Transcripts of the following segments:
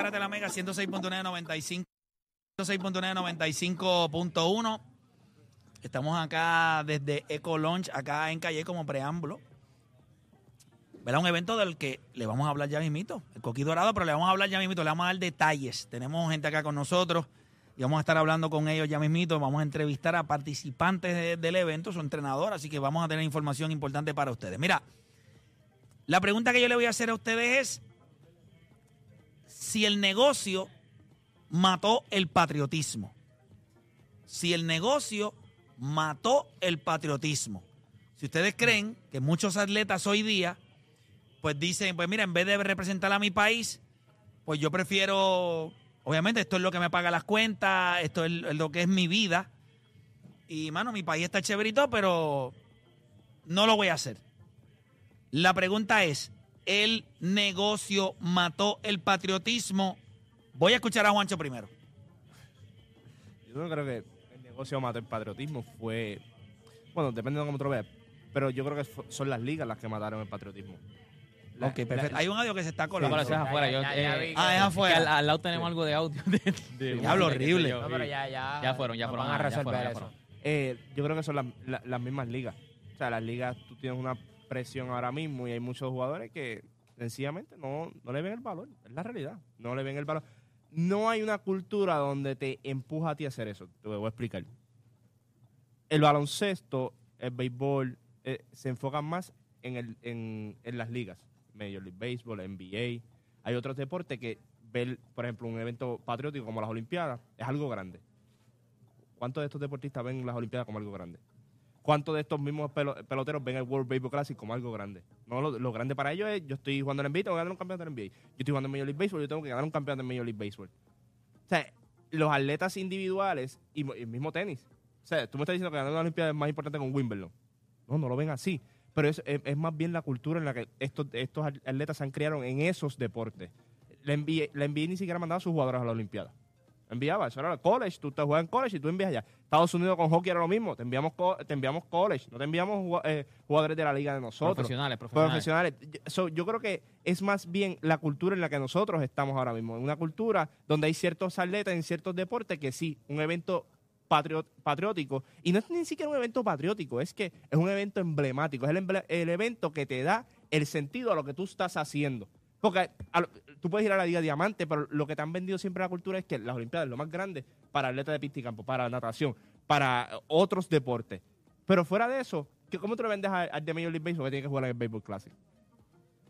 Garata de la Mega 106.995 106.995.1 Estamos acá desde Eco Launch, acá en Calle como preámbulo. ¿Verdad? Un evento del que le vamos a hablar ya mismito, el Coquí Dorado, pero le vamos a hablar ya mismito, le vamos a dar detalles. Tenemos gente acá con nosotros y vamos a estar hablando con ellos ya mismito. Vamos a entrevistar a participantes de- del evento, su entrenador, así que vamos a tener información importante para ustedes. Mira, la pregunta que yo le voy a hacer a ustedes es si el negocio mató el patriotismo. Si el negocio mató el patriotismo. Si ustedes creen que muchos atletas hoy día, pues dicen, pues mira, en vez de representar a mi país, pues yo prefiero, obviamente esto es lo que me paga las cuentas, esto es lo que es mi vida. Y mano, mi país está chéverito, pero no lo voy a hacer. La pregunta es, ¿el negocio mató el patriotismo? Voy a escuchar a Juancho primero. Yo no creo que el negocio mató el patriotismo. Fue. Bueno, depende de cómo tú lo veas. Pero yo creo que son las ligas las que mataron el patriotismo. La- ok, perfecto. la- Hay un audio que se está colando. sí. afuera. Yo, Ya, ya, ya eh, vi Ah, es afuera. al, al lado tenemos algo de audio. De, de- Diablo, horrible. No, pero ya, ya. Ya fueron, ya fueron, Van a ya resolver fueron, ya eso. fueron. Eh, yo creo que son las, la- las mismas ligas. O sea, las ligas, tú tienes una presión ahora mismo y hay muchos jugadores que sencillamente no, no le ven el valor. Es la realidad. No le ven el valor. No hay una cultura donde te empuja a ti a hacer eso. Te voy a explicar. El baloncesto, el béisbol, eh, se enfocan más en, el, en, en las ligas. Major League Baseball, NBA. Hay otros deportes que ver, por ejemplo, un evento patriótico como las Olimpiadas es algo grande. ¿Cuántos de estos deportistas ven las Olimpiadas como algo grande? ¿Cuántos de estos mismos pelo- peloteros ven el World Baseball Classic como algo grande? No, lo, grande para ellos es, yo estoy jugando en NBA, tengo que ganar un campeonato en NBA. Yo estoy jugando en Major League Baseball, yo tengo que ganar un campeonato en Major League Baseball. O sea, los atletas individuales y el mismo tenis. O sea, tú me estás diciendo que ganar una Olimpiada es más importante con Wimbledon. No, no lo ven así. Pero es, es- es más bien la cultura en la que estos, estos atletas se han criado en esos deportes. La NBA, la NBA ni siquiera mandaba a sus jugadores a la Olimpiada. Enviaba, eso era el college, tú te juegas en college y tú envías allá. Estados Unidos con hockey era lo mismo, te enviamos, co- te enviamos college, no te enviamos eh, jugadores de la liga de nosotros. Profesionales, profesionales. Profesionales. So, yo creo que es más bien la cultura en la que nosotros estamos ahora mismo. En una cultura donde hay ciertos atletas en ciertos deportes que sí, un evento patriótico. Y no es ni siquiera un evento patriótico, es que es un evento emblemático. Es el, el evento que te da el sentido a lo que tú estás haciendo. Porque a lo- tú puedes ir a la Liga Diamante, pero lo que te han vendido siempre la cultura es que las Olimpiadas es lo más grande para atletas de pista y campo, para natación, para otros deportes. Pero fuera de eso, ¿qué- ¿cómo tú le vendes al, al de Major League Baseball que tiene que jugar en el Baseball Classic?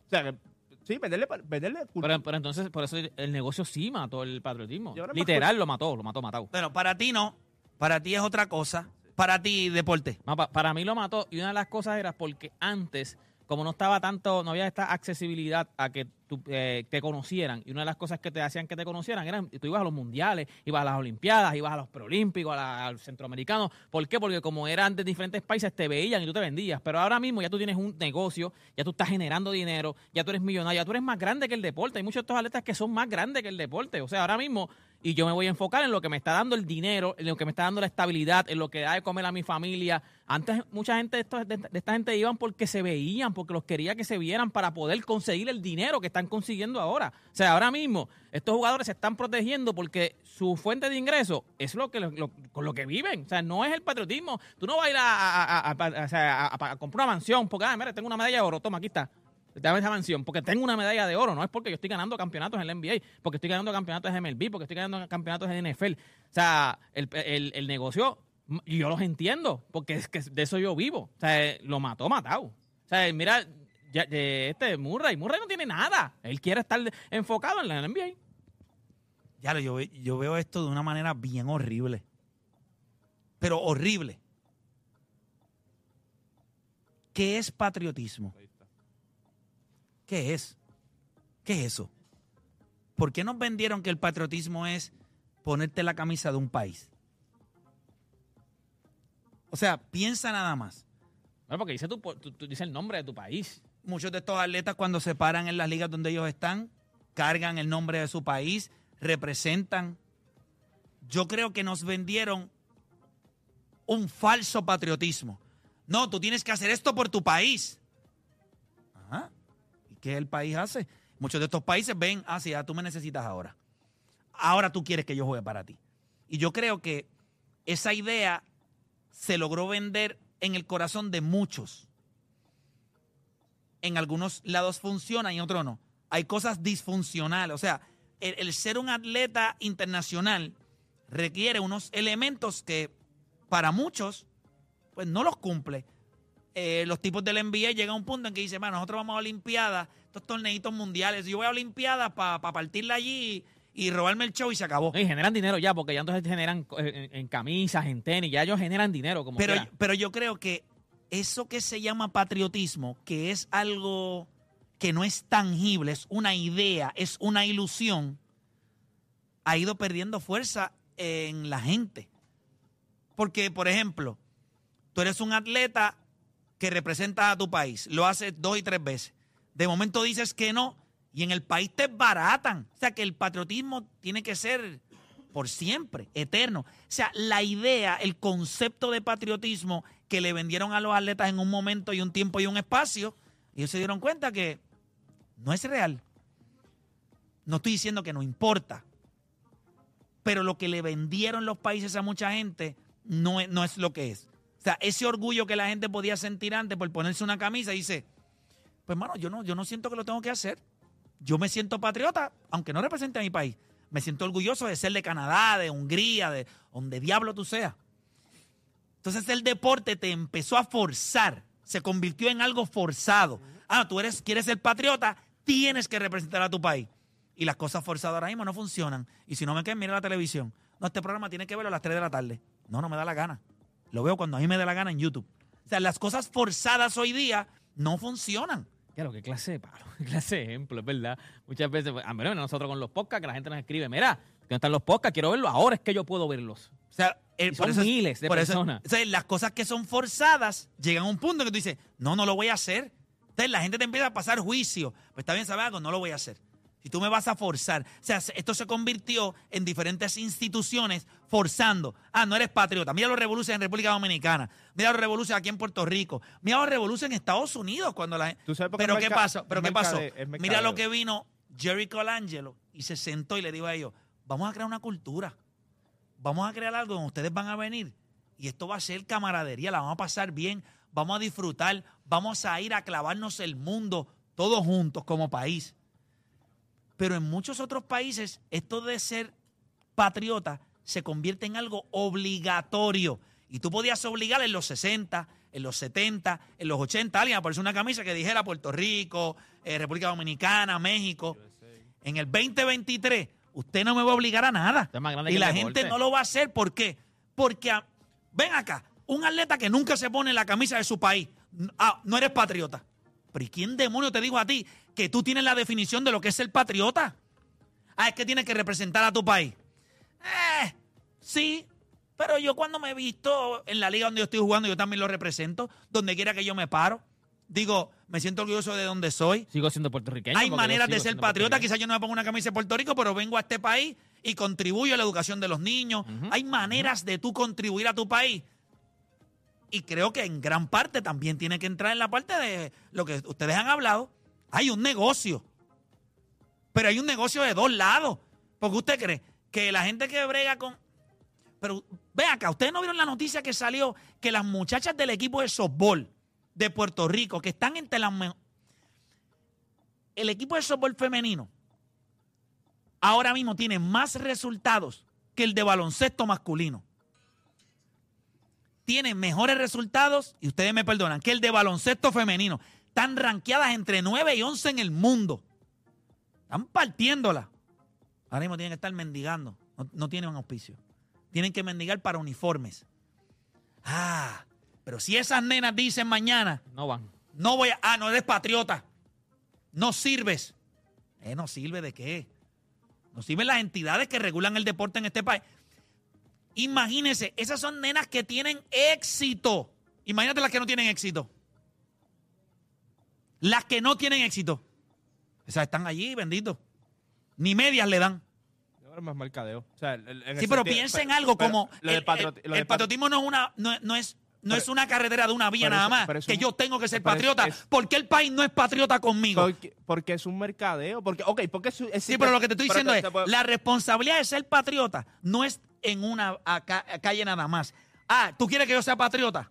O sea, que, sí, venderle, venderle cultura. Pero, pero entonces, por eso el negocio sí mató el patriotismo. Literal lo mató, lo mató, matado. Bueno, para ti no. Para ti es otra cosa. Para ti, deporte. Para mí lo mató y una de las cosas era porque antes, como no estaba tanto, no había esta accesibilidad a que tú, eh, te conocieran y una de las cosas que te hacían que te conocieran eran, tú ibas a los mundiales, ibas a las olimpiadas, ibas a los preolímpicos, a la- al centroamericano. ¿Por qué? Porque como eran de diferentes países te veían y tú te vendías, pero ahora mismo ya tú tienes un negocio, ya tú estás generando dinero, ya tú eres millonario, ya tú eres más grande que el deporte. Hay muchos de estos atletas que son más grandes que el deporte. O sea, ahora mismo y yo me voy a enfocar en lo que me está dando el dinero, en lo que me está dando la estabilidad, en lo que da de comer a mi familia. Antes mucha gente de, de esta gente iban porque se veían, porque los quería que se vieran para poder conseguir el dinero que están consiguiendo ahora. O sea, ahora mismo estos jugadores se están protegiendo porque su fuente de ingreso es lo que con lo que viven. O sea, no es el patriotismo. Tú no vas a ir a comprar una mansión porque, ah, mira, tengo una medalla de oro, toma, aquí está. Dame esa mansión, porque tengo una medalla de oro, no es porque yo estoy ganando campeonatos en la NBA, porque estoy ganando campeonatos de MLB, porque estoy ganando campeonatos en NFL. O sea, el, el- el negocio, yo los entiendo, porque es que de eso yo vivo. O sea, lo mató, matado. O sea, mira, ya- este Murray, Murray no tiene nada. Él quiere estar enfocado en la NBA. Ya yo, yo veo esto de una manera bien horrible. Pero horrible. ¿Qué es patriotismo? ¿Qué es? ¿Qué es eso? ¿Por qué nos vendieron que el patriotismo es ponerte la camisa de un país? O sea, piensa nada más. Bueno, porque dice, tu, tu- tu- dice el nombre de tu país. Muchos de estos atletas cuando se paran en las ligas donde ellos están, cargan el nombre de su país, representan. Yo creo que nos vendieron un falso patriotismo. No, tú tienes que hacer esto por tu país. Ajá. ¿Y qué el país hace? Muchos de estos países ven, ah, sí, ah, tú me necesitas ahora. Ahora tú quieres que yo juegue para ti. Y yo creo que esa idea se logró vender en el corazón de muchos en algunos lados funciona y en otros no. Hay cosas disfuncionales. O sea, el, el ser un atleta internacional requiere unos elementos que para muchos, pues no los cumple. Eh, los tipos del NBA llegan a un punto en que dicen, nosotros vamos a Olimpiadas, estos torneitos mundiales, yo voy a Olimpiadas para partirla allí y, y robarme el show y se acabó. Y generan dinero ya, porque ya entonces generan eh, en, en camisas, en tenis, ya ellos generan dinero como Pero, quiera. pero yo creo que eso que se llama patriotismo, que es algo que no es tangible, es una idea, es una ilusión, ha ido perdiendo fuerza en la gente. Porque, por ejemplo, tú eres un atleta que representas a tu país, lo haces dos y tres veces. De momento dices que no y en el país te baratan. O sea que el patriotismo tiene que ser por siempre, eterno. O sea, la idea, el concepto de patriotismo que le vendieron a los atletas en un momento y un tiempo y un espacio, ellos se dieron cuenta que no es real. No estoy diciendo que no importa, pero lo que le vendieron los países a mucha gente no no es lo que es. O sea, ese orgullo que la gente podía sentir antes por ponerse una camisa, dice, pues hermano, yo no, yo no siento que lo tengo que hacer. Yo me siento patriota, aunque no represente a mi país. Me siento orgulloso de ser de Canadá, de Hungría, de donde diablo tú seas. Entonces el deporte te empezó a forzar, se convirtió en algo forzado. Ah, tú eres, quieres ser patriota, tienes que representar a tu país. Y las cosas forzadas ahora mismo no funcionan. Y si no me quedan, mira la televisión. No, este programa tiene que verlo a las 3 de la tarde. No, no me da la gana. Lo veo cuando a mí me da la gana en YouTube. O sea, las cosas forzadas hoy día no funcionan. Claro, qué clase de palo, qué clase de ejemplo, es verdad. Muchas veces, pues, a menos nosotros con los podcasts, que la gente nos escribe, mira, ¿dónde están los podcasts? Quiero verlos, ahora es que yo puedo verlos. O sea, el- Y son miles de por eso- personas. o sea, las cosas que son forzadas llegan a un punto en que tú dices, no, no lo voy a hacer. Entonces la gente te empieza a pasar juicio. Pues está bien, ¿sabes algo? No lo voy a hacer. Si tú me vas a forzar. O sea, se- esto se convirtió en diferentes instituciones forzando. Ah, no eres patriota. Mira los revoluciones en República Dominicana. Mira los revoluciones aquí en Puerto Rico. Mira los revoluciones en Estados Unidos cuando la ¿Tú sabes por qué Pero ¿qué pasó? ¿Pero qué pasó? Mira lo que vino Jerry Colangelo y se sentó y le dijo a ellos, vamos a crear una cultura vamos a crear algo donde ustedes van a venir y esto va a ser camaradería, la vamos a pasar bien, vamos a disfrutar, vamos a ir a clavarnos el mundo todos juntos como país. Pero en muchos otros países esto de ser patriota se convierte en algo obligatorio. Y tú podías obligar en los 60, en los 70, en los 80 a alguien a ponerse una camisa que dijera Puerto Rico, eh, República Dominicana, México. En el 2023 usted no me va a obligar a nada. Y la gente no lo va a hacer. ¿Por qué? Porque, a- ven acá, un atleta que nunca se pone la camisa de su país, ah, no eres patriota. Pero ¿y quién demonio te dijo a ti que tú tienes la definición de lo que es ser patriota? Ah, es que tienes que representar a tu país. Eh, sí, pero yo cuando me he visto en la liga donde yo estoy jugando, yo también lo represento, donde quiera que yo me paro. Digo, me siento orgulloso de donde soy. Sigo siendo puertorriqueño. Hay maneras de ser patriota. Quizás yo no me pongo una camisa de Puerto Rico, pero vengo a este país y contribuyo a la educación de los niños. Hay maneras de tú contribuir a tu país. Y creo que en gran parte también tiene que entrar en la parte de lo que ustedes han hablado. Hay un negocio. Pero hay un negocio de dos lados. Porque usted cree que la gente que brega con. Pero ve acá, ustedes no vieron la noticia que salió que las muchachas del equipo de softball de Puerto Rico, que están entre las. El equipo de softball femenino ahora mismo tiene más resultados que el de baloncesto masculino. Tiene mejores resultados, y ustedes me perdonan, que el de baloncesto femenino. Están rankeadas entre 9 y 11 en el mundo. Están partiéndola. Ahora mismo tienen que estar mendigando. No, no tienen un auspicio. Tienen que mendigar para uniformes. Ah, Pero si esas nenas dicen mañana, No van. no voy a. Ah, no eres patriota. No sirves. Eh, no sirve de qué. No sirven las entidades que regulan el deporte en este país. Imagínense, esas son nenas que tienen éxito. Imagínate las que no tienen éxito. Las que no tienen éxito. Esas están allí, bendito. Ni medias le dan. Es más mercadeo. O sea, el- el- en Sí, el pero piensa en algo pero como el, patriot- el- el patriotismo no es una no, no es no Pero- es una carretera de una vía nada más es que yo tengo que ser patriota es- ¿por qué el país no es patriota conmigo? Porque, porque es un mercadeo. Porque, ok, porque es, es- sí, pero lo que te estoy diciendo te- es te la responsabilidad de ser patriota no es en una calle nada más. Ah, ¿tú quieres que yo sea patriota?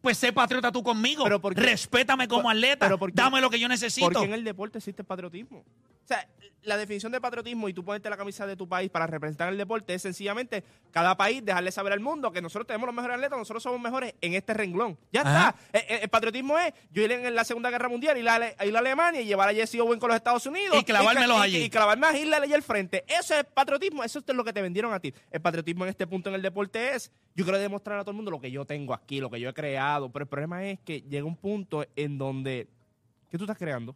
Pues sé patriota tú conmigo. Pero Respétame como atleta. pero Dame lo que yo necesito. Porque en el deporte existe patriotismo. Sea, la definición de patriotismo y tú ponerte la camisa de tu país para representar el deporte es sencillamente cada país dejarle saber al mundo que nosotros tenemos los mejores atletas, nosotros somos mejores en este renglón. Ya Ajá. está. Eh, eh, El, patriotismo es yo ir en la Segunda Guerra Mundial, ir a, ir a Alemania y llevar a Jesse Owen con los Estados Unidos. Y clavármelos ca- allí. Y, clavarme a Hitler allí al frente. Eso es patriotismo. Eso es lo que te vendieron a ti. El patriotismo en este punto en el deporte es yo quiero demostrar a todo el mundo lo que yo tengo aquí, lo que yo he creado. Pero el problema es que llega un punto en donde ¿qué tú estás creando?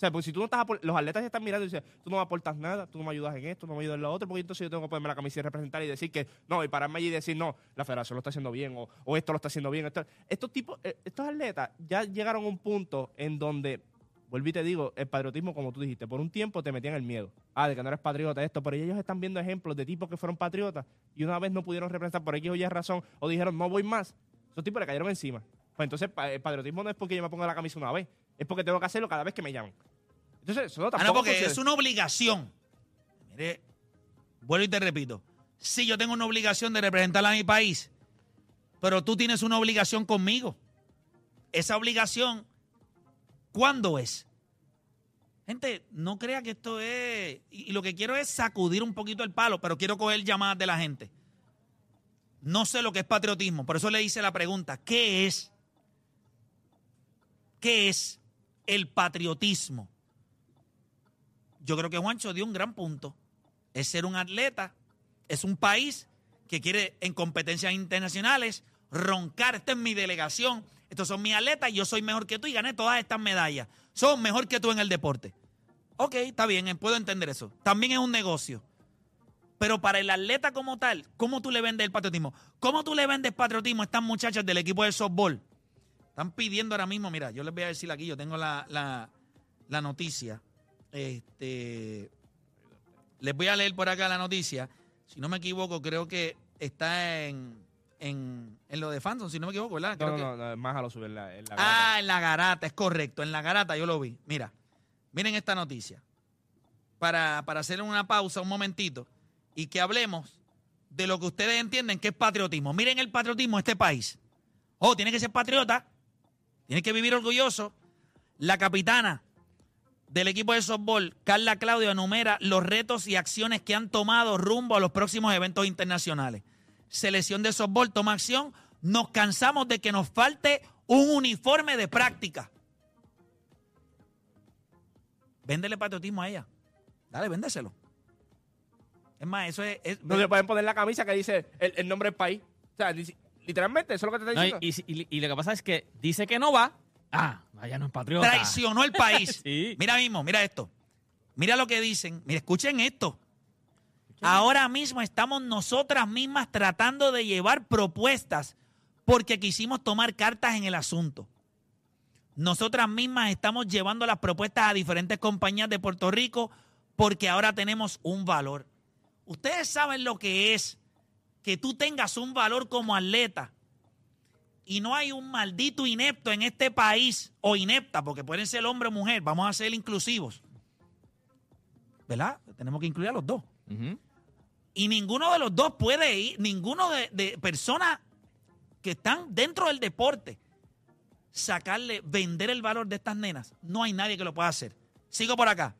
O sea, porque si tú no estás, los atletas ya están mirando y dicen, tú no me aportas nada, tú no me ayudas en esto, no me ayudas en lo otro, porque entonces yo tengo que ponerme la camisa y representar y decir que, no, y pararme allí y decir, no, la federación lo está haciendo bien, o, o esto lo está haciendo bien. Esto. Estos tipos, eh, estos atletas ya llegaron a un punto en donde, vuelvo y te digo, el patriotismo, como tú dijiste, por un tiempo te metían el miedo. Ah, de que no eres patriota, esto, pero ellos están viendo ejemplos de tipos que fueron patriotas y una vez no pudieron representar por X o Y razón, o dijeron, no voy más. Esos tipos le cayeron encima. Pues entonces, el patriotismo no es porque yo me ponga la camisa una vez, es porque tengo que hacerlo cada vez que me llaman. Entonces, eso no, Ah, tampoco no, porque es una obligación. Mire, vuelvo y te repito. Sí, yo tengo una obligación de representar a mi país, pero tú tienes una obligación conmigo. Esa obligación, ¿cuándo es? Gente, no crea que esto es... Y lo que quiero es sacudir un poquito el palo, pero quiero coger llamadas de la gente. No sé lo que es patriotismo, por eso le hice la pregunta, ¿qué es? ¿Qué es el patriotismo? Yo creo que Juancho dio un gran punto. Es ser un atleta, es un país que quiere en competencias internacionales roncar. Esta es mi delegación, estos son mis atletas y yo soy mejor que tú y gané todas estas medallas. Son mejor que tú en el deporte. Ok, está bien, eh, puedo entender eso. También es un negocio. Pero para el atleta como tal, ¿cómo tú le vendes el patriotismo? ¿Cómo tú le vendes patriotismo a estas muchachas del equipo de softball? Están pidiendo ahora mismo, mira, yo les voy a decir aquí, yo tengo la, la- la noticia. Este, les voy a leer por acá la noticia. Si no me equivoco, creo que está en, en, en lo de Phantom, si no me equivoco, ¿verdad? No, Creo no, que- no, más a lo subir en la, en la Ah, en la garata, es correcto. En la garata yo lo vi. Mira, miren esta noticia. Para, para hacer una pausa un momentito y que hablemos de lo que ustedes entienden que es patriotismo. Miren el patriotismo de este país. Oh, tiene que ser patriota, tiene que vivir orgulloso. La capitana del equipo de softball, Carla Claudio, enumera los retos y acciones que han tomado rumbo a los próximos eventos internacionales. Selección de softball toma acción. Nos cansamos de que nos falte un uniforme de práctica. Véndele patriotismo a ella. Dale, véndeselo. Es más, eso es. es- No le pueden poner la camisa que dice el, el nombre del país. O sea, literalmente, eso es lo que te está No, y, diciendo. y- y- y lo que pasa es que dice que no va. Ah, allá no es patriota. traicionó el país. Sí. Mira mismo, mira esto. Mira lo que dicen. Mira, escuchen esto. Ahora mismo estamos nosotras mismas tratando de llevar propuestas porque quisimos tomar cartas en el asunto. Nosotras mismas estamos llevando las propuestas a diferentes compañías de Puerto Rico porque ahora tenemos un valor. Ustedes saben lo que es que tú tengas un valor como atleta y no hay un maldito inepto en este país, o inepta, porque pueden ser hombre o mujer, vamos a ser inclusivos. ¿Verdad? Tenemos que incluir a los dos. Y ninguno de los dos puede ir, ninguno de, de personas que están dentro del deporte, sacarle, vender el valor de estas nenas. No hay nadie que lo pueda hacer. Sigo por acá.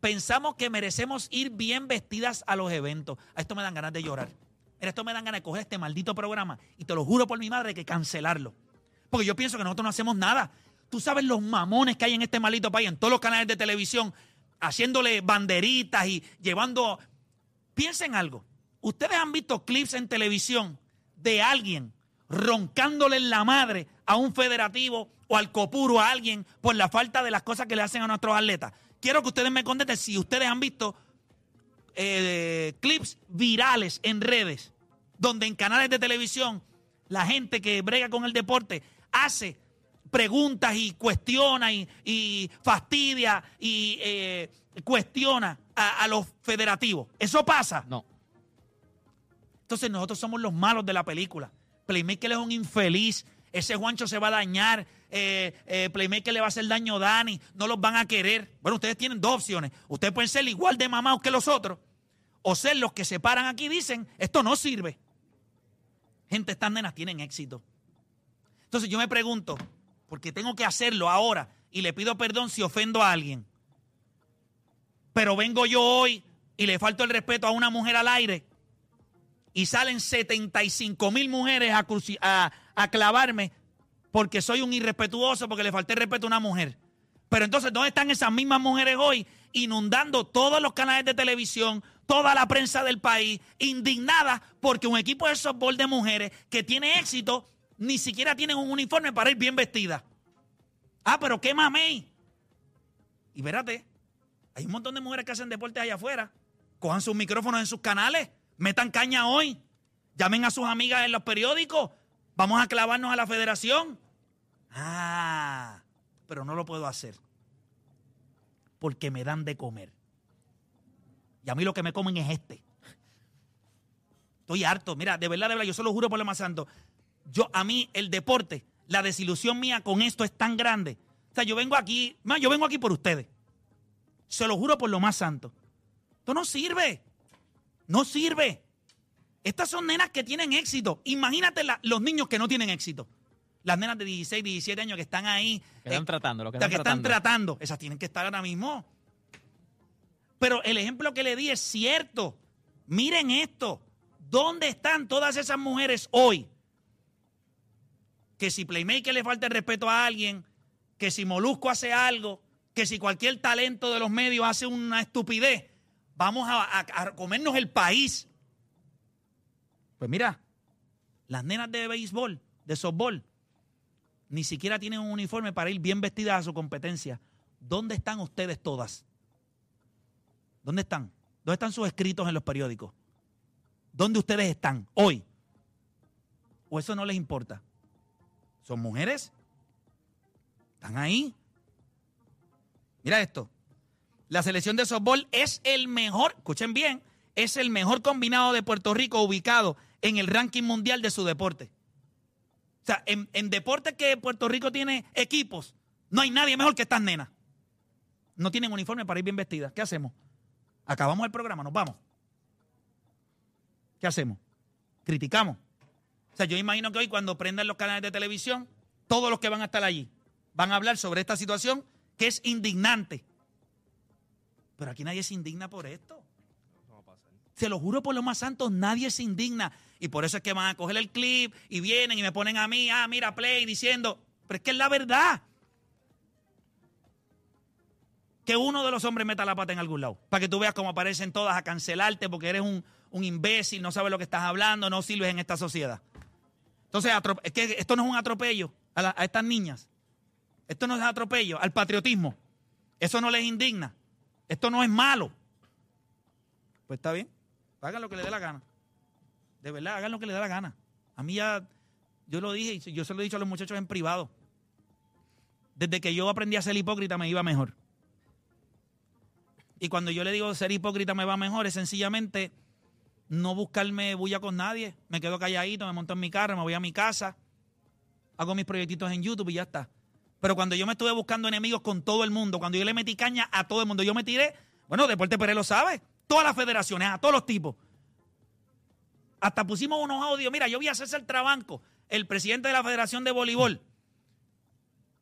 Pensamos que merecemos ir bien vestidas a los eventos. A esto me dan ganas de llorar. Mira, esto me dan ganas de coger este maldito programa y te lo juro por mi madre que cancelarlo. Porque yo pienso que nosotros no hacemos nada. Tú sabes los mamones que hay en este maldito país, en todos los canales de televisión, haciéndole banderitas y llevando Piensen algo. Ustedes han visto clips en televisión de alguien roncándole en la madre a un federativo o al copuro a alguien por la falta de las cosas que le hacen a nuestros atletas. Quiero que ustedes me contesten si ustedes han visto eh, clips virales en redes, donde en canales de televisión la gente que brega con el deporte hace preguntas y cuestiona y, fastidia y eh, cuestiona a, a los federativos. ¿Eso pasa? No. Entonces nosotros somos los malos de la película. Playmaker es un infeliz. Ese Juancho se va a dañar. Eh, eh, Playmaker le va a hacer daño a Dani. No los van a querer. Bueno, ustedes tienen dos opciones. Ustedes pueden ser igual de mamados que los otros. O ser los que se paran aquí y dicen, esto no sirve. Gente, estas nenas tienen éxito. Entonces yo me pregunto, porque tengo que hacerlo ahora y le pido perdón si ofendo a alguien. Pero vengo yo hoy y le falto el respeto a una mujer al aire y salen 75 mil mujeres a, a, clavarme porque soy un irrespetuoso, porque le falté respeto a una mujer. Pero entonces, ¿dónde están esas mismas mujeres hoy inundando todos los canales de televisión, toda la prensa del país, indignadas porque un equipo de softball de mujeres que tiene éxito ni siquiera tienen un uniforme para ir bien vestida? Ah, pero qué mamey. Y espérate, hay un montón de mujeres que hacen deportes allá afuera. Cojan sus micrófonos en sus canales Metan caña hoy. Llamen a sus amigas en los periódicos. Vamos a clavarnos a la federación. Ah, pero no lo puedo hacer. Porque me dan de comer. Y a mí lo que me comen es este. Estoy harto. Mira, de verdad, de verdad, yo se lo juro por lo más santo. Yo, a mí, el deporte, la desilusión mía con esto es tan grande. O sea, yo vengo aquí, más, yo vengo aquí por ustedes. Se lo juro por lo más santo. Esto no sirve. No sirve. Estas son nenas que tienen éxito. Imagínate los niños que no tienen éxito. Las nenas de 16, 17 años que están ahí. Que están eh, tratando, lo que, están, que tratando. están tratando. Esas tienen que estar ahora mismo. Pero el ejemplo que le di es cierto. Miren esto. ¿Dónde están todas esas mujeres hoy? Que si Playmaker le falta el respeto a alguien, que si Molusco hace algo, que si cualquier talento de los medios hace una estupidez, vamos a, comernos el país. Pues mira, las nenas de béisbol, de softball, ni siquiera tienen un uniforme para ir bien vestidas a su competencia. ¿Dónde están ustedes todas? ¿Dónde están? ¿Dónde están sus escritos en los periódicos? ¿Dónde ustedes están hoy? ¿O eso no les importa? ¿Son mujeres? ¿Están ahí? Mira esto. La selección de softball es el mejor, escuchen bien, es el mejor combinado de Puerto Rico ubicado en el ranking mundial de su deporte. O sea, en, en deportes que Puerto Rico tiene equipos, no hay nadie mejor que estas nenas. No tienen uniforme para ir bien vestidas. ¿Qué hacemos? Acabamos el programa, nos vamos. ¿Qué hacemos? Criticamos. O sea, yo imagino que hoy cuando prendan los canales de televisión, todos los que van a estar allí van a hablar sobre esta situación que es indignante. Pero aquí nadie se indigna por esto. Se lo juro por lo más santo, nadie se indigna. Y por eso es que van a coger el clip y vienen y me ponen a mí, ah, mira, play, diciendo, pero es que es la verdad. Que uno de los hombres meta la pata en algún lado. Para que tú veas cómo aparecen todas a cancelarte porque eres un, imbécil, no sabes lo que estás hablando, no sirves en esta sociedad. Entonces, es que esto no es un atropello a, a estas niñas. Esto no es atropello al patriotismo. Eso no les indigna. Esto no es malo. Pues está bien. Hagan lo que le dé la gana. De verdad, hagan lo que le dé la gana. A mí ya, yo lo dije y yo se lo he dicho a los muchachos en privado. Desde que yo aprendí a ser hipócrita me iba mejor. Y cuando yo le digo ser hipócrita me va mejor, es sencillamente no buscarme bulla con nadie. Me quedo calladito, me monto en mi carro, me voy a mi casa, hago mis proyectitos en YouTube y ya está. Pero cuando yo me estuve buscando enemigos con todo el mundo, cuando yo le metí caña a todo el mundo, yo me tiré, bueno, Deporte Pérez lo sabe, todas las federaciones, a todos los tipos. Hasta pusimos unos audios. Mira, yo vi a César Trabanco, el presidente de la Federación de Voleibol,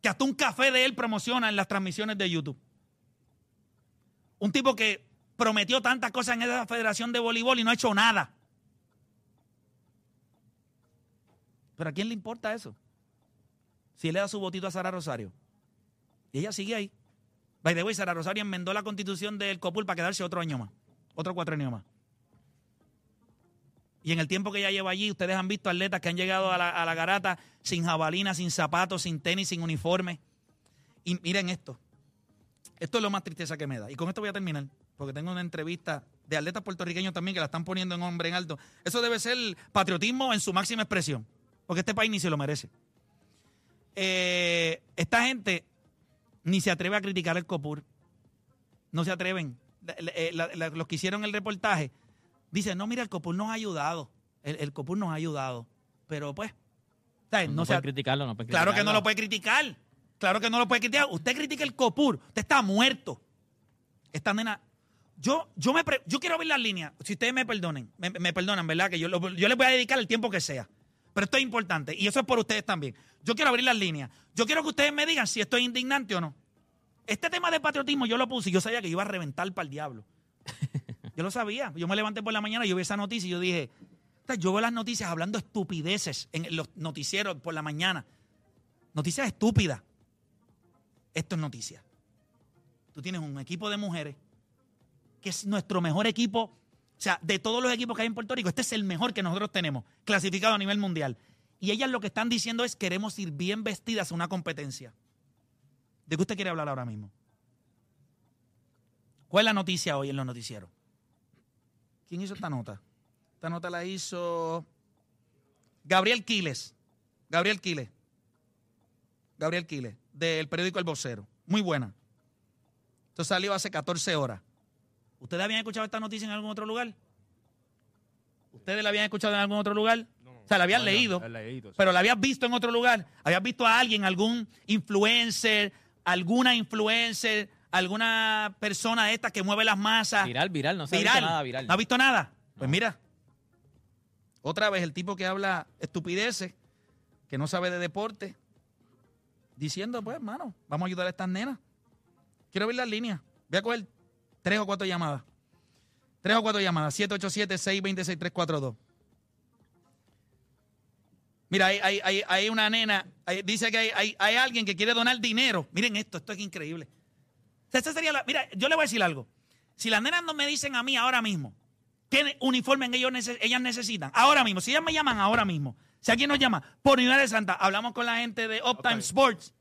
que hasta un café de él promociona en las transmisiones de YouTube. Un tipo que prometió tantas cosas en esa Federación de Voleibol y no ha hecho nada. Pero ¿a quién le importa eso? si él le da su votito a Sara Rosario. Y ella sigue ahí. By the way, Sara Rosario enmendó la constitución del COPUL para quedarse otro año más. Otro cuatro años más. Y en el tiempo que ella lleva allí, ustedes han visto atletas que han llegado a la, garata sin jabalina, sin zapatos, sin tenis, sin uniforme. Y miren esto. Esto es lo más tristeza que me da. Y con esto voy a terminar, porque tengo una entrevista de atletas puertorriqueños también que la están poniendo en hombre en alto. Eso debe ser patriotismo en su máxima expresión, porque este país ni se lo merece. Eh, esta gente ni se atreve a criticar el COPUR. No se atreven. La- los que hicieron el reportaje dicen, no, mira, el COPUR nos ha ayudado. El, el COPUR nos ha ayudado. Pero pues, ¿sabes? No, no se puede criticarlo, no puede Claro que no lo puede criticar. Claro que no lo puede criticar. Usted critica el COPUR. Usted está muerto. Esta nena. Yo, yo, me pre- yo quiero ver las líneas. Si ustedes me perdonen, me, me perdonan, ¿verdad? Que yo, lo- yo les voy a dedicar el tiempo que sea. Pero esto es importante. Y eso es por ustedes también. Yo quiero abrir las líneas. Yo quiero que ustedes me digan si esto es indignante o no. Este tema de patriotismo yo lo puse y yo sabía que iba a reventar para el diablo. Yo lo sabía. Yo me levanté por la mañana y yo vi esa noticia y yo dije, "Puta, yo veo las noticias hablando estupideces en los noticieros por la mañana. Noticias estúpidas. Esto es noticia. Tú tienes un equipo de mujeres que es nuestro mejor equipo. O sea, de todos los equipos que hay en Puerto Rico, este es el mejor que nosotros tenemos, clasificado a nivel mundial. Y ellas lo que están diciendo es queremos ir bien vestidas a una competencia. ¿De qué usted quiere hablar ahora mismo? ¿Cuál es la noticia hoy en los noticieros? ¿Quién hizo esta nota? Esta nota la hizo Gabriel Quiles. Gabriel Quiles. Gabriel Quiles, del periódico El Vocero. Muy buena. Esto salió hace 14 horas. ¿Ustedes habían escuchado esta noticia en algún otro lugar? ¿Ustedes la habían escuchado en algún otro lugar? o sea, la habían leído. he leído, sí. Pero la habías visto en otro lugar. Habías visto a alguien, algún influencer, alguna influencer, alguna persona de estas que mueve las masas. Viral, viral, no se ha visto Viral. nada viral. ¿No ha visto nada? Pues mira. Otra vez el tipo que habla estupideces, que no sabe de deporte, diciendo, pues, hermano, vamos a ayudar a estas nenas. Quiero ver las líneas. Voy a coger tres o cuatro llamadas. Tres o cuatro llamadas. 787-626-342. Mira, hay, hay, hay, hay una nena, dice que hay alguien que quiere donar dinero. Miren esto, esto es increíble. Sea, sería la- mira, yo le voy a decir algo. Si las nenas no me dicen a mí ahora mismo qué uniforme ellos nece- ellas necesitan, ahora mismo, si ellas me llaman ahora mismo, si alguien nos llama, por mi madre santa, hablamos con la gente de Uptime. Sports,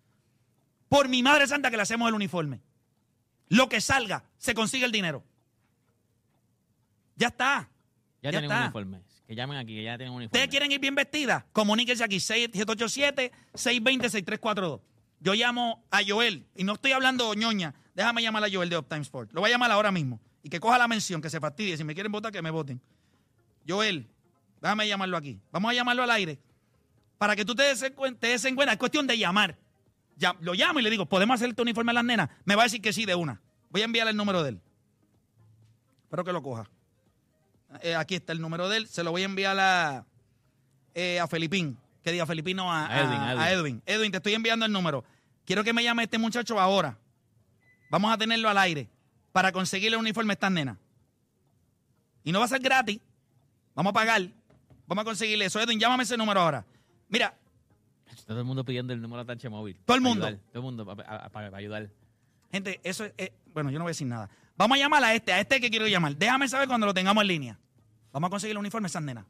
por mi madre santa que le hacemos el uniforme. Lo que salga, se consigue el dinero. Ya está. Ya, Ya tienen está. un uniforme. Que llamen aquí, que ya tienen un uniforme. ¿Ustedes quieren ir bien vestidas? Comuníquense aquí, 787-620-6342. Yo llamo a Joel, y no estoy hablando ñoña, déjame llamar a Joel de Uptime Sport. Lo voy a llamar ahora mismo. Y que coja la mención, que se fastidie. Si me quieren votar, que me voten. Joel, déjame llamarlo aquí. Vamos a llamarlo al aire. Para que tú te des, en cuen- te des en cuenta, es cuestión de llamar. Ya, lo llamo y le digo, ¿podemos hacer este uniforme a las nenas? Me va a decir que sí de una. Voy a enviarle el número de él. Espero que lo coja. Eh, aquí está el número de él. Se lo voy a enviar a, eh, a Felipín. Que diga Felipín, no, a, A Edwin, a- a a Edwin. Edwin. Edwin, te estoy enviando el número. Quiero que me llame este muchacho ahora. Vamos a tenerlo al aire para conseguirle un uniforme a estas nenas. Y no va a ser gratis. Vamos a pagar. Vamos a conseguirle eso. Edwin, llámame ese número ahora. Mira, Todo el mundo pidiendo el número de Tanche Móvil. Todo el mundo. ayudar, todo el mundo para, ayudar. gente, eso es, eh, bueno, yo no voy a decir nada. Vamos a llamar a este, a este que quiero llamar. Déjame saber cuando lo tengamos en línea. Vamos a conseguir el uniforme a esas nenas.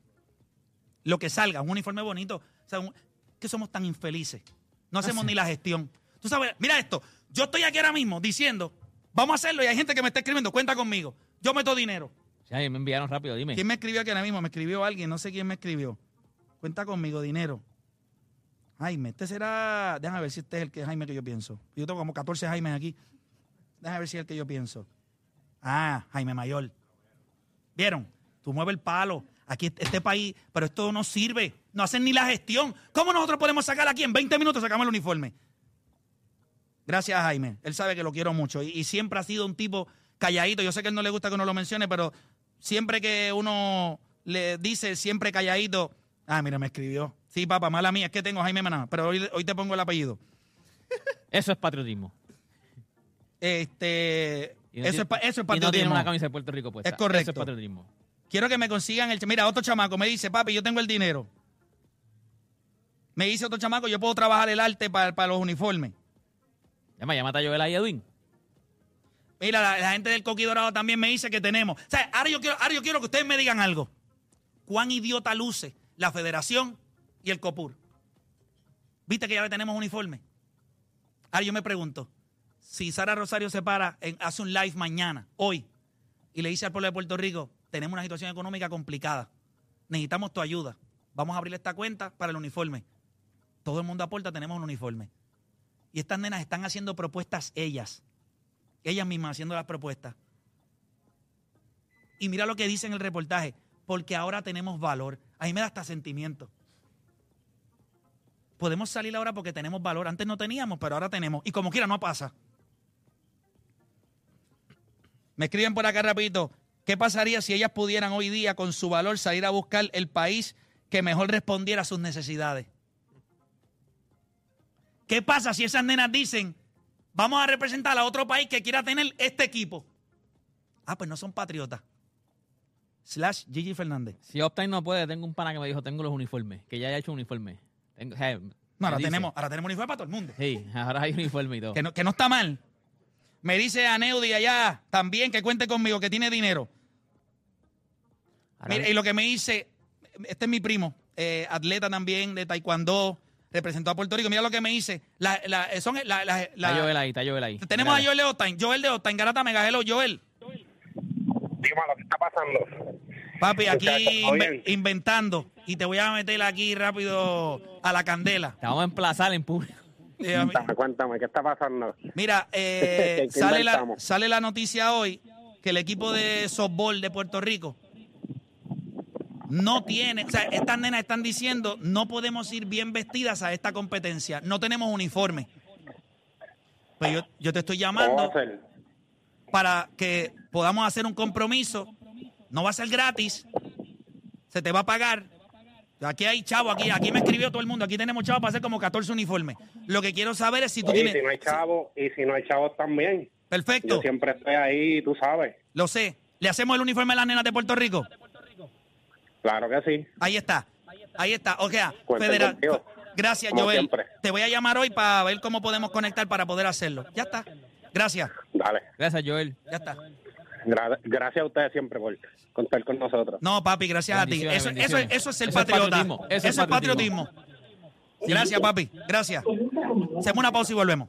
Lo que salga, un uniforme bonito. O sea, un- que somos tan infelices. No hacemos ni la gestión. Tú sabes, mira esto. Yo estoy aquí ahora mismo diciendo, vamos a hacerlo y hay gente que me está escribiendo, cuenta conmigo. Yo meto dinero. Sí, ahí me enviaron rápido, dime. ¿Quién me escribió aquí ahora mismo? Me escribió alguien, no sé quién me escribió. Cuenta conmigo, dinero. Jaime, este será. Déjame ver si este es el que Jaime que yo pienso. Yo tengo como 14 Jaimes aquí. Déjame ver si es el que yo pienso. Ah, Jaime Mayor. ¿Vieron? Tú mueves el palo. Aquí este país, pero esto no sirve. No hacen ni la gestión. ¿Cómo nosotros podemos sacar aquí en 20 minutos sacamos el uniforme? Gracias, Jaime. Él sabe que lo quiero mucho. Y, y siempre ha sido un tipo calladito. Yo sé que a él no le gusta que uno lo mencione, pero siempre que uno le dice siempre calladito. Ah, mira, me escribió. Sí, papá, mala mía, es que tengo Jaime Maná, pero hoy, hoy te pongo el apellido. Eso es patriotismo. Este, no eso, tiene- es, eso es Y no tiene patriotismo. una camisa de Puerto Rico puesta. Es correcto. Eso es patriotismo. Quiero que me consigan el... Mira, otro chamaco me dice, papi, yo tengo el dinero. Me dice otro chamaco, yo puedo trabajar el arte para, para los uniformes. Llama, llámate a Joel ahí, Edwin. Mira, la, gente del Coqui Dorado también me dice que tenemos. O sea, ahora yo quiero, ahora yo quiero que ustedes me digan algo. cuán idiota luce la federación y el COPUR. ¿Viste que ya le tenemos uniforme? Ahora yo me pregunto, si Sara Rosario se para, en, hace un live mañana, hoy, y le dice al pueblo de Puerto Rico, tenemos una situación económica complicada, necesitamos tu ayuda, vamos a abrir esta cuenta para el uniforme. Todo el mundo aporta, tenemos un uniforme. Y estas nenas están haciendo propuestas ellas, ellas mismas haciendo las propuestas. Y mira lo que dice en el reportaje, porque ahora tenemos valor. A mí me da hasta sentimiento. Podemos salir ahora porque tenemos valor. Antes no teníamos, pero ahora tenemos. Y como quiera, no pasa. Me escriben por acá rapidito. ¿Qué pasaría si ellas pudieran hoy día con su valor salir a buscar el país que mejor respondiera a sus necesidades? ¿Qué pasa si esas nenas dicen, vamos a representar a otro país que quiera tener este equipo? Ah, pues no son patriotas. Slash Gigi Fernández. Si Optime no puede, tengo un pana que me dijo, tengo los uniformes, que ya haya hecho un uniforme. Tengo, o sea, No, ahora dice. tenemos, ahora tenemos uniforme para todo el mundo. Sí, ahora hay uniforme y todo. Que no, que no está mal. Me dice Aneudi allá también que cuente conmigo, que tiene dinero. Mira, y lo que me dice, este es mi primo, eh, atleta también de taekwondo, representó a Puerto Rico. Mira lo que me dice. La, la- son la- la- la- Está Joel ahí, está Joel ahí. tenemos a Joel de Ottain. Joel de Ottain, Garata Mega. Hello, Joel. Dímelo, ¿qué está pasando? Papi, aquí inventando. Y te voy a meter aquí rápido a la candela. Te vamos a emplazar en público. Eh, Cuéntame, cuéntame, ¿qué está pasando? Mira, eh, ¿Qué sale, la, sale la noticia hoy que el equipo de softball de Puerto Rico no tiene, o sea, estas nenas están diciendo, no podemos ir bien vestidas a esta competencia, no tenemos uniforme. Pues yo, yo te estoy ¿Cómo va llamando para que podamos hacer un compromiso. No va a ser gratis, se te va a pagar. Aquí hay chavo, aquí, aquí me escribió todo el mundo, aquí tenemos chavo para hacer como 14 uniformes. Lo que quiero saber es si tú Oye, tienes... si no hay chavos, y si no hay chavos también. Perfecto. Yo siempre estoy ahí, tú sabes. Lo sé. ¿Le hacemos el uniforme a las nenas de Puerto Rico? Claro que sí. Ahí está. Ahí está. O sea, Cuenten federal. contigo. Gracias, Como Joel. siempre. Te voy a llamar hoy para ver cómo podemos conectar para poder hacerlo. Ya está. Gracias. Dale. Gracias, Joel. Ya está. Gra- gracias a ustedes siempre por contar con nosotros. No, papi, gracias a ti. Eso, eso, eso es el Eso es patriota. patriotismo. Eso, es patriotismo. Gracias, papi. Gracias. Hacemos una pausa y volvemos.